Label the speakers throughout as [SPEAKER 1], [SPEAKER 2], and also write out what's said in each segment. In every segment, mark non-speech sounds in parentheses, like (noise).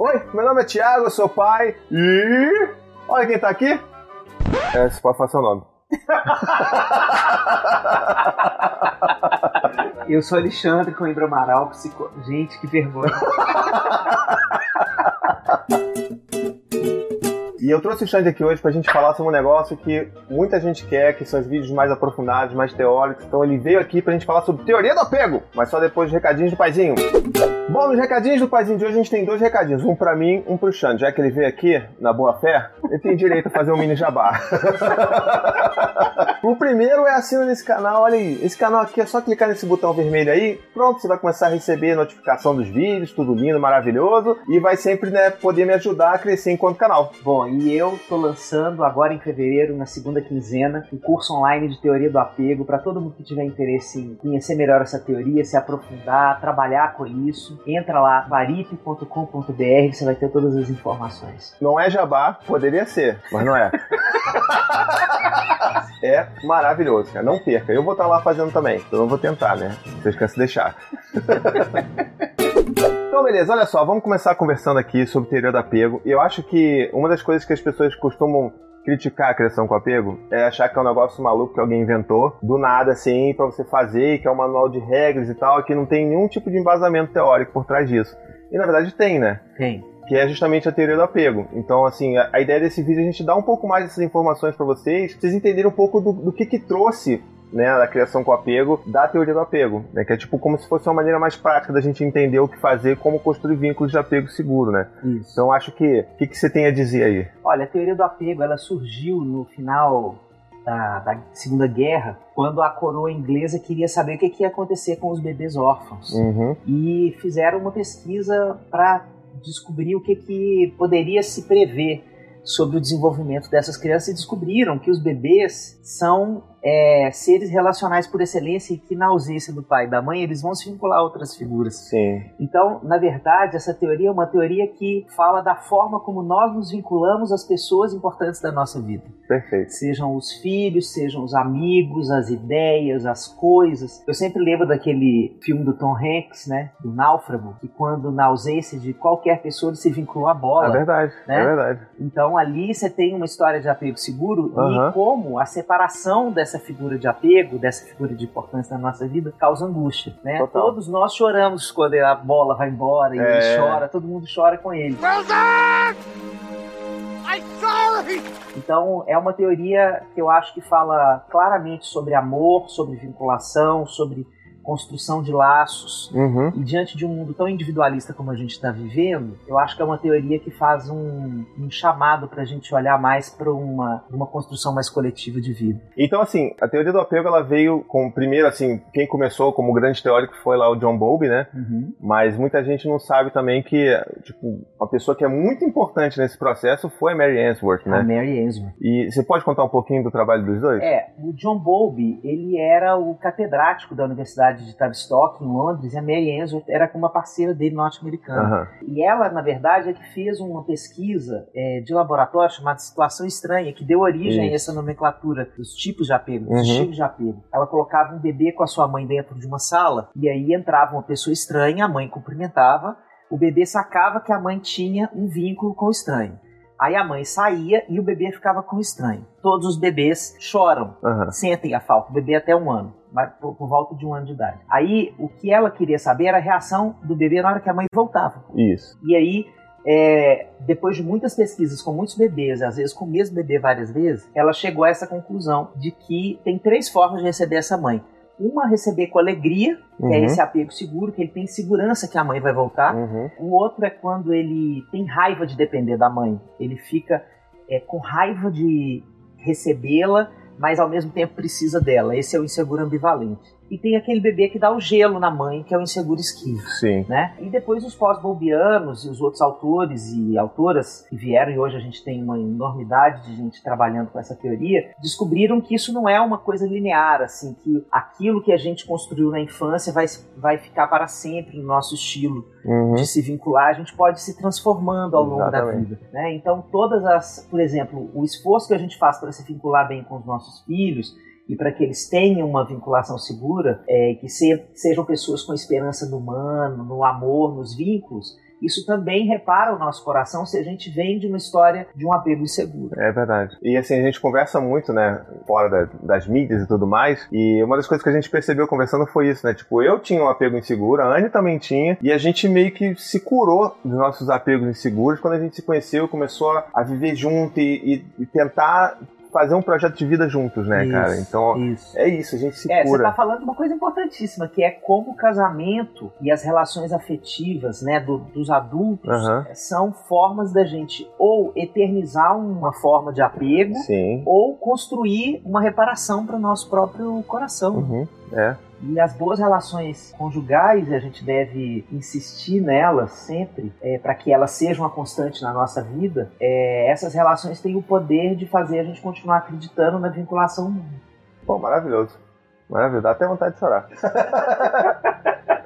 [SPEAKER 1] Oi, meu nome é Thiago, eu sou pai e. Olha quem tá aqui! É, você pode falar seu nome. (laughs)
[SPEAKER 2] Eu sou Alexandre Coimbra Amaral, psico... Gente, que vergonha.
[SPEAKER 1] E eu trouxe o Xande aqui hoje pra gente falar sobre um negócio que muita gente quer, que são os vídeos mais aprofundados, mais teóricos. Então ele veio aqui pra gente falar sobre teoria do apego, mas só depois dos recadinhos do paizinho. Bom, nos recadinhos do paizinho de hoje a gente tem dois recadinhos, um pra mim, um pro Xande. Já que ele veio aqui, na boa fé, ele tem direito a fazer um mini jabá. (laughs) o primeiro é assina nesse canal, olha aí, esse canal aqui é só clicar nesse botão vermelho aí, pronto, você vai começar a receber notificação dos vídeos, tudo lindo, maravilhoso, e vai sempre né, poder me ajudar a crescer enquanto canal.
[SPEAKER 2] Bom, e eu tô lançando agora em fevereiro, na segunda quinzena, um curso online de teoria do apego para todo mundo que tiver interesse em conhecer melhor essa teoria, se aprofundar, trabalhar com isso. Entra lá, varipe.com.br, você vai ter todas as informações.
[SPEAKER 1] Não é jabá, poderia ser, mas não é. (laughs) é maravilhoso, cara. Não perca. Eu vou estar lá fazendo também. Então eu vou tentar, né? Vocês querem se deixar. (laughs) Então, beleza, olha só, vamos começar conversando aqui sobre teoria do apego. E eu acho que uma das coisas que as pessoas costumam criticar a criação com apego é achar que é um negócio maluco que alguém inventou, do nada, assim, para você fazer, que é um manual de regras e tal, que não tem nenhum tipo de embasamento teórico por trás disso. E na verdade tem, né?
[SPEAKER 2] Tem.
[SPEAKER 1] Que é justamente a teoria do apego. Então, assim, a, a ideia desse vídeo é a gente dar um pouco mais dessas informações para vocês, pra vocês entenderem um pouco do, do que que trouxe né, da criação com apego, da teoria do apego, né, que é tipo como se fosse uma maneira mais prática da gente entender o que fazer, como construir vínculos de apego seguro, né?
[SPEAKER 2] Isso.
[SPEAKER 1] Então acho que o que, que você tem a dizer aí?
[SPEAKER 2] Olha, a teoria do apego, ela surgiu no final da, da Segunda Guerra, quando a coroa inglesa queria saber o que, que ia acontecer com os bebês órfãos.
[SPEAKER 1] Uhum.
[SPEAKER 2] E fizeram uma pesquisa para descobrir o que, que poderia se prever sobre o desenvolvimento dessas crianças e descobriram que os bebês são é, seres relacionais por excelência e que na ausência do pai e da mãe eles vão se vincular a outras figuras.
[SPEAKER 1] Sim.
[SPEAKER 2] Então, na verdade, essa teoria é uma teoria que fala da forma como nós nos vinculamos às pessoas importantes da nossa vida.
[SPEAKER 1] Perfeito.
[SPEAKER 2] Sejam os filhos, sejam os amigos, as ideias, as coisas. Eu sempre lembro daquele filme do Tom Hanks, né? Do Náufrago, que quando na ausência de qualquer pessoa ele se vinculou à bola.
[SPEAKER 1] É verdade,
[SPEAKER 2] né?
[SPEAKER 1] é verdade.
[SPEAKER 2] Então ali você tem uma história de apego seguro
[SPEAKER 1] Aham.
[SPEAKER 2] e como a separação dessa figura de apego, dessa figura de importância na nossa vida, causa angústia, né?
[SPEAKER 1] Total.
[SPEAKER 2] Todos nós choramos quando a bola vai embora e
[SPEAKER 1] É.
[SPEAKER 2] ele chora, todo mundo chora com ele. Então é uma teoria que eu acho que fala claramente sobre amor, sobre vinculação, sobre construção de laços.
[SPEAKER 1] Uhum.
[SPEAKER 2] E diante de um mundo tão individualista como a gente está vivendo, eu acho que é uma teoria que faz um, um chamado para a gente olhar mais para uma, uma construção mais coletiva de vida.
[SPEAKER 1] Então, assim, a teoria do apego ela veio com, primeiro, assim, quem começou como grande teórico foi lá o John Bowlby, né? Mas muita gente não sabe também que, tipo, uma pessoa que é muito importante nesse processo foi a Mary Ainsworth,
[SPEAKER 2] A
[SPEAKER 1] né?
[SPEAKER 2] Mary Ainsworth.
[SPEAKER 1] E você pode contar um pouquinho do trabalho dos dois?
[SPEAKER 2] É, o John Bowlby, ele era o catedrático da Universidade de Tavistock, em Londres, e a Mary Ainsworth era uma parceira dele norte-americana.
[SPEAKER 1] Aham.
[SPEAKER 2] E ela, na verdade, é que fez uma pesquisa é, de laboratório chamada Situação Estranha, que deu origem
[SPEAKER 1] Isso.
[SPEAKER 2] a essa nomenclatura dos tipos de apego, dos
[SPEAKER 1] Uhum.
[SPEAKER 2] estilos de apego. Ela colocava um bebê com a sua mãe dentro de uma sala, e aí entrava uma pessoa estranha, a mãe cumprimentava, o bebê sacava que a mãe tinha um vínculo com o estranho. Aí a mãe saía e o bebê ficava com estranho. Todos os bebês choram
[SPEAKER 1] Aham.
[SPEAKER 2] sentem a falta, o bebê até um ano, mas por, por volta de um ano de idade. Aí o que ela queria saber era a reação do bebê na hora que a mãe voltava.
[SPEAKER 1] Isso.
[SPEAKER 2] E aí, é, depois de muitas pesquisas com muitos bebês, às vezes com o mesmo bebê várias vezes, ela chegou a essa conclusão de que tem três formas de receber essa mãe. Uma, receber com alegria, que é
[SPEAKER 1] Uhum.
[SPEAKER 2] esse apego seguro, que ele tem segurança que a mãe vai voltar.
[SPEAKER 1] Uhum.
[SPEAKER 2] O outro é quando ele tem raiva de depender da mãe. Ele fica é, com raiva de recebê-la, mas ao mesmo tempo precisa dela. Esse é o inseguro ambivalente. E tem aquele bebê que dá o gelo na mãe, que é o inseguro esquivo.
[SPEAKER 1] Sim.
[SPEAKER 2] Né? E depois os pós-bolbianos e os outros autores e autoras que vieram, e hoje a gente tem uma enormidade de gente trabalhando com essa teoria, descobriram que isso não é uma coisa linear, assim, que aquilo que a gente construiu na infância vai, vai ficar para sempre no nosso estilo
[SPEAKER 1] Uhum.
[SPEAKER 2] de se vincular, a gente pode se transformando ao longo da
[SPEAKER 1] Exatamente.
[SPEAKER 2] vida. Né? Então, todas as, por exemplo, o esforço que a gente faz para se vincular bem com os nossos filhos e para que eles tenham uma vinculação segura, é, que se- sejam pessoas com esperança no humano, no amor, nos vínculos, isso também repara o nosso coração se a gente vem de uma história de um apego inseguro.
[SPEAKER 1] É verdade. E assim, a gente conversa muito, né, fora da, das mídias e tudo mais, e uma das coisas que a gente percebeu conversando foi isso, né? Tipo, eu tinha um apego inseguro, a Anne também tinha, e a gente meio que se curou dos nossos apegos inseguros quando a gente se conheceu, começou a viver junto e, e, e tentar fazer um projeto de vida juntos, né, isso, cara? Então, isso. é isso, a gente se
[SPEAKER 2] é,
[SPEAKER 1] cura.
[SPEAKER 2] Você tá falando de uma coisa importantíssima, que é como o casamento e as relações afetivas, né, do, dos adultos uhum. são formas da gente ou eternizar uma forma de apego
[SPEAKER 1] Sim.
[SPEAKER 2] ou construir uma reparação para o nosso próprio coração.
[SPEAKER 1] Uhum. É.
[SPEAKER 2] E as boas relações conjugais, a gente deve insistir nelas sempre, é, para que elas sejam uma constante na nossa vida. É, essas relações têm o poder de fazer a gente continuar acreditando na vinculação humana.
[SPEAKER 1] Bom, maravilhoso. Maravilhoso, dá até vontade de chorar. (laughs)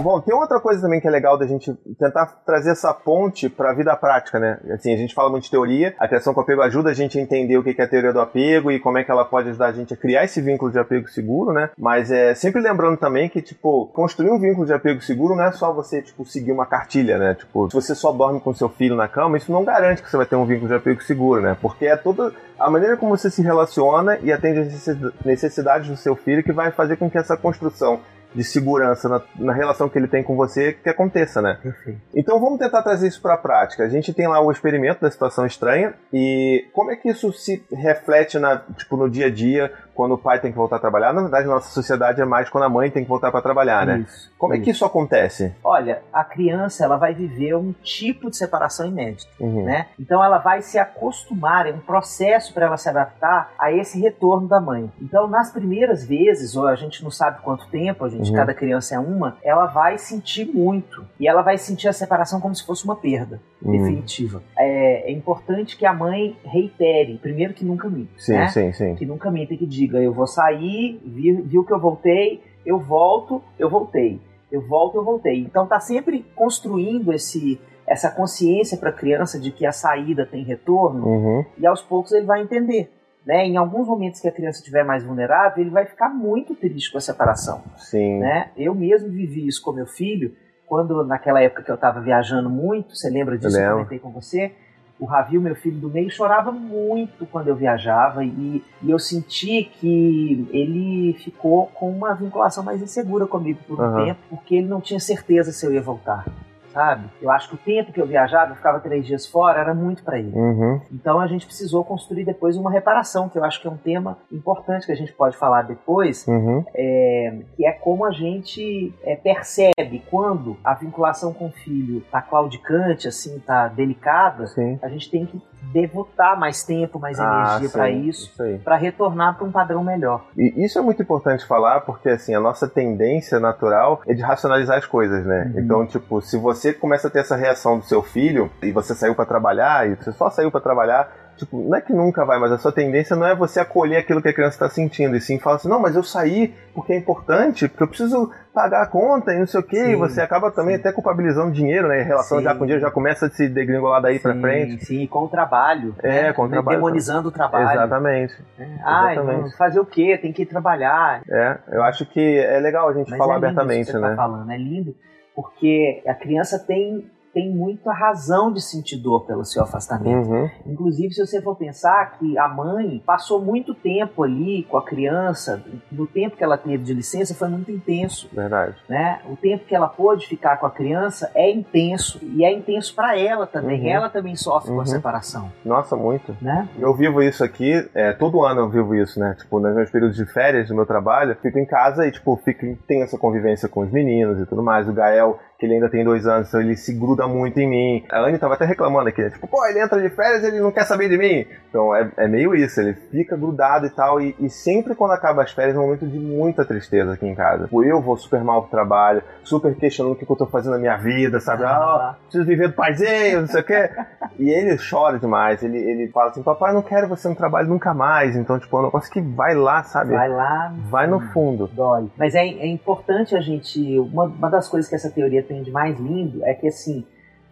[SPEAKER 1] Bom, tem outra coisa também que é legal da gente tentar trazer essa ponte para a vida prática, né? Assim, a gente fala muito de teoria, a criação com apego ajuda a gente a entender o que é a teoria do apego e como é que ela pode ajudar a gente a criar esse vínculo de apego seguro, né? Mas é sempre lembrando também que, tipo, construir um vínculo de apego seguro não é só você, tipo, seguir uma cartilha, né? Tipo, se você só dorme com seu filho na cama, isso não garante que você vai ter um vínculo de apego seguro, né? Porque é toda a maneira como você se relaciona e atende as necessidades do seu filho que vai fazer com que essa construção de segurança na, na, relação que ele tem com você que aconteça, né?
[SPEAKER 2] Perfeito.
[SPEAKER 1] Então vamos tentar trazer isso para a prática. A gente tem lá o experimento da situação estranha e como é que isso se reflete na, tipo, no dia a dia quando o pai tem que voltar a trabalhar. Na verdade, nossa sociedade é mais quando a mãe tem que voltar para trabalhar, né?
[SPEAKER 2] Isso,
[SPEAKER 1] Como
[SPEAKER 2] isso.
[SPEAKER 1] é que isso acontece?
[SPEAKER 2] Olha, a criança ela vai viver um tipo de separação inédita, uhum. né? Então ela vai se acostumar, é um processo para ela se adaptar a esse retorno da mãe. Então, nas primeiras vezes, ou a gente não sabe quanto tempo, a gente, uhum. cada criança é uma, ela vai sentir muito. E ela vai sentir a separação como se fosse uma perda uhum. definitiva. É, é, importante que a mãe reitere, primeiro que nunca minta,
[SPEAKER 1] sim,
[SPEAKER 2] né?
[SPEAKER 1] Sim, sim.
[SPEAKER 2] Que nunca minta, que diga diga, eu vou sair, viu, viu que eu voltei, eu volto, eu voltei. Eu volto, eu voltei. Então tá sempre construindo esse essa consciência para a criança de que a saída tem retorno
[SPEAKER 1] uhum.
[SPEAKER 2] e aos poucos ele vai entender. Né? Em alguns momentos que a criança estiver mais vulnerável, ele vai ficar muito triste com a separação.
[SPEAKER 1] Sim.
[SPEAKER 2] Né? Eu mesmo vivi isso com meu filho, quando naquela época que eu estava viajando muito, você lembra disso? Eu, eu comentei com você o Ravi, meu filho do meio, chorava muito quando eu viajava e, e, eu senti que ele ficou com uma vinculação mais insegura comigo por um uhum. tempo, porque ele não tinha certeza se eu ia voltar sabe? Eu acho que o tempo que eu viajava, eu ficava três dias fora, era muito para ele.
[SPEAKER 1] Uhum.
[SPEAKER 2] Então a gente precisou construir depois uma reparação, que eu acho que é um tema importante que a gente pode falar depois,
[SPEAKER 1] uhum.
[SPEAKER 2] é, que é como a gente é, percebe quando a vinculação com o filho tá claudicante, assim, tá delicada,
[SPEAKER 1] Sim.
[SPEAKER 2] a gente tem que devotar mais tempo, mais
[SPEAKER 1] ah,
[SPEAKER 2] energia para isso, para retornar para um padrão melhor.
[SPEAKER 1] E isso é muito importante falar, porque assim, a nossa tendência natural é de racionalizar as coisas, né? Uhum. Então, tipo, se você começa a ter essa reação do seu filho e você saiu para trabalhar e você só saiu para trabalhar, Tipo, não é que nunca vai, mas a sua tendência não é você acolher aquilo que a criança está sentindo, e sim falar assim, não, mas eu saí porque é importante, porque eu preciso pagar a conta e não sei o quê, e você acaba também sim. até culpabilizando dinheiro, né? Em relação sim. já com o dinheiro já começa a se degringolar daí para frente.
[SPEAKER 2] Sim, com o trabalho.
[SPEAKER 1] É, né? com o trabalho.
[SPEAKER 2] Demonizando o trabalho.
[SPEAKER 1] Exatamente.
[SPEAKER 2] É. Ah, Exatamente. fazer o quê? Tem que ir trabalhar.
[SPEAKER 1] É, eu acho que é legal a gente
[SPEAKER 2] mas
[SPEAKER 1] falar
[SPEAKER 2] é
[SPEAKER 1] abertamente,
[SPEAKER 2] isso que você
[SPEAKER 1] né?
[SPEAKER 2] Tá falando, é lindo, porque a criança tem tem muita razão de sentir dor pelo seu afastamento.
[SPEAKER 1] Uhum.
[SPEAKER 2] Inclusive, se você for pensar que a mãe passou muito tempo ali com a criança, no tempo que ela teve de licença foi muito intenso.
[SPEAKER 1] Verdade.
[SPEAKER 2] Né? O tempo que ela pôde ficar com a criança é intenso. E é intenso para ela também. Uhum. Ela também sofre uhum. com a uhum. separação.
[SPEAKER 1] Nossa, muito.
[SPEAKER 2] Né?
[SPEAKER 1] Eu vivo isso aqui, é, todo ano eu vivo isso, né? Tipo, nos meus períodos de férias do meu trabalho, fico em casa e, tipo, fico, tenho essa convivência com os meninos e tudo mais. O Gael que ele ainda tem dois anos, então ele se gruda muito em mim. A Anne tava até reclamando aqui, né? Tipo, pô, ele entra de férias e ele não quer saber de mim. Então é, é meio isso, ele fica grudado e tal. E, e, sempre quando acaba as férias é um momento de muita tristeza aqui em casa. Tipo, eu vou super mal pro trabalho, super questionando o que, eu tô fazendo na minha vida, sabe? Ah, preciso viver do paizinho, não sei o quê. E ele chora demais, ele, ele fala assim, papai, não quero você no trabalho nunca mais. Então, tipo, é um negócio que vai lá, sabe?
[SPEAKER 2] Vai lá.
[SPEAKER 1] Vai no fundo.
[SPEAKER 2] Dói. Mas é, é importante a gente. Uma, uma das coisas que essa teoria tem de mais lindo é que assim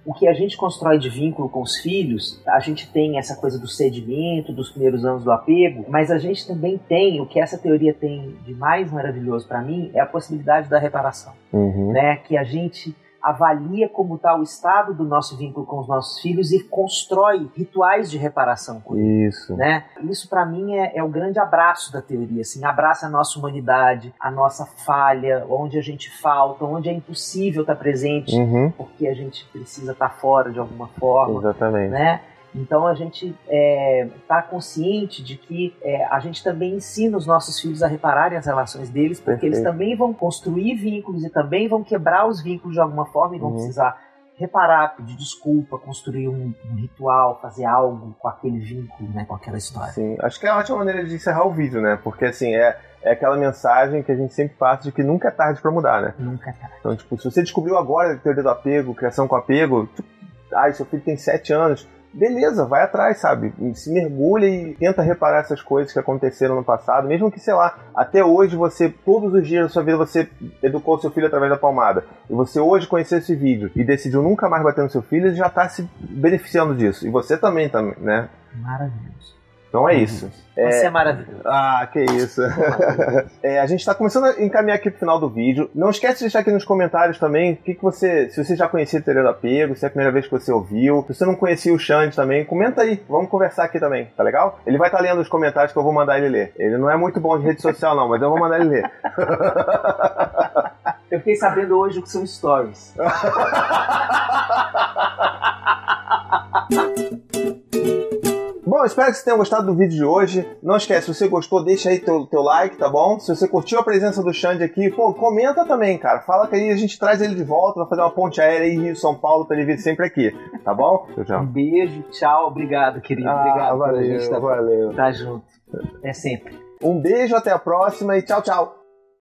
[SPEAKER 2] o que a gente constrói de vínculo com os filhos, a gente tem essa coisa do sedimento, dos primeiros anos do apego, mas a gente também tem, o que essa teoria tem de mais maravilhoso para mim, é a possibilidade da reparação.
[SPEAKER 1] Uhum.
[SPEAKER 2] Né? Que a gente avalia como está o estado do nosso vínculo com os nossos filhos e constrói rituais de reparação com
[SPEAKER 1] eles. Isso.
[SPEAKER 2] Né? Isso para mim é, é o grande abraço da teoria, assim, abraça a nossa humanidade, a nossa falha, onde a gente falta, onde é impossível estar presente,
[SPEAKER 1] uhum.
[SPEAKER 2] porque a gente precisa estar fora de alguma forma.
[SPEAKER 1] Exatamente.
[SPEAKER 2] Né? Então a gente está é, tá consciente de que é, a gente também ensina os nossos filhos a repararem as relações deles, porque Perfeito. eles também vão construir vínculos e também vão quebrar os vínculos de alguma forma e vão uhum. precisar reparar, pedir desculpa, construir um, um, ritual, fazer algo com aquele vínculo, né, com aquela história.
[SPEAKER 1] Sim, acho que é uma ótima maneira de encerrar o vídeo, né? Porque assim, é, é aquela mensagem que a gente sempre passa de que nunca é tarde para mudar, né?
[SPEAKER 2] Nunca é tarde.
[SPEAKER 1] Então, tipo, se você descobriu agora a teoria do apego, criação com apego, tipo, ai, seu filho tem sete anos, beleza, vai atrás, sabe? Se mergulha e tenta reparar essas coisas que aconteceram no passado, mesmo que, sei lá, até hoje você, todos os dias da sua vida, você educou seu filho através da palmada, e você hoje conheceu esse vídeo e decidiu nunca mais bater no seu filho, ele já tá se beneficiando disso. E você também, também né?
[SPEAKER 2] Maravilhoso.
[SPEAKER 1] Então é isso.
[SPEAKER 2] Você é, é maravilhoso.
[SPEAKER 1] Ah, que isso. (laughs) é, a gente está começando a encaminhar aqui pro final do vídeo. Não esquece de deixar aqui nos comentários também o que, que você. Se você já conhecia o Teoria do Apego, se é a primeira vez que você ouviu, se você não conhecia o Xande também, comenta aí. Vamos conversar aqui também, tá legal? Ele vai estar tá lendo os comentários que eu vou mandar ele ler. Ele não é muito bom de rede social, não, mas eu vou mandar ele ler. (laughs)
[SPEAKER 2] eu fiquei sabendo hoje o que são stories. (laughs)
[SPEAKER 1] Bom, espero que você tenha gostado do vídeo de hoje. Não esquece, se você gostou, deixa aí teu, teu like, tá bom? Se você curtiu a presença do Xande aqui, pô, comenta também, cara. Fala que aí a gente traz ele de volta, vai fazer uma ponte aérea aí Rio-São Paulo pra ele vir sempre aqui, tá bom?
[SPEAKER 2] Tchau, tchau. Um beijo, tchau, obrigado, querido.
[SPEAKER 1] Ah,
[SPEAKER 2] obrigado
[SPEAKER 1] valeu, gente tá, valeu.
[SPEAKER 2] tá junto. É sempre.
[SPEAKER 1] Um beijo, até a próxima e tchau, tchau.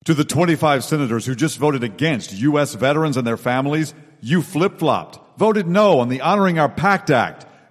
[SPEAKER 3] To the 25 senators who just voted against U.S. veterans and their families, you flip-flopped, voted no on the Honoring Our Pact Act.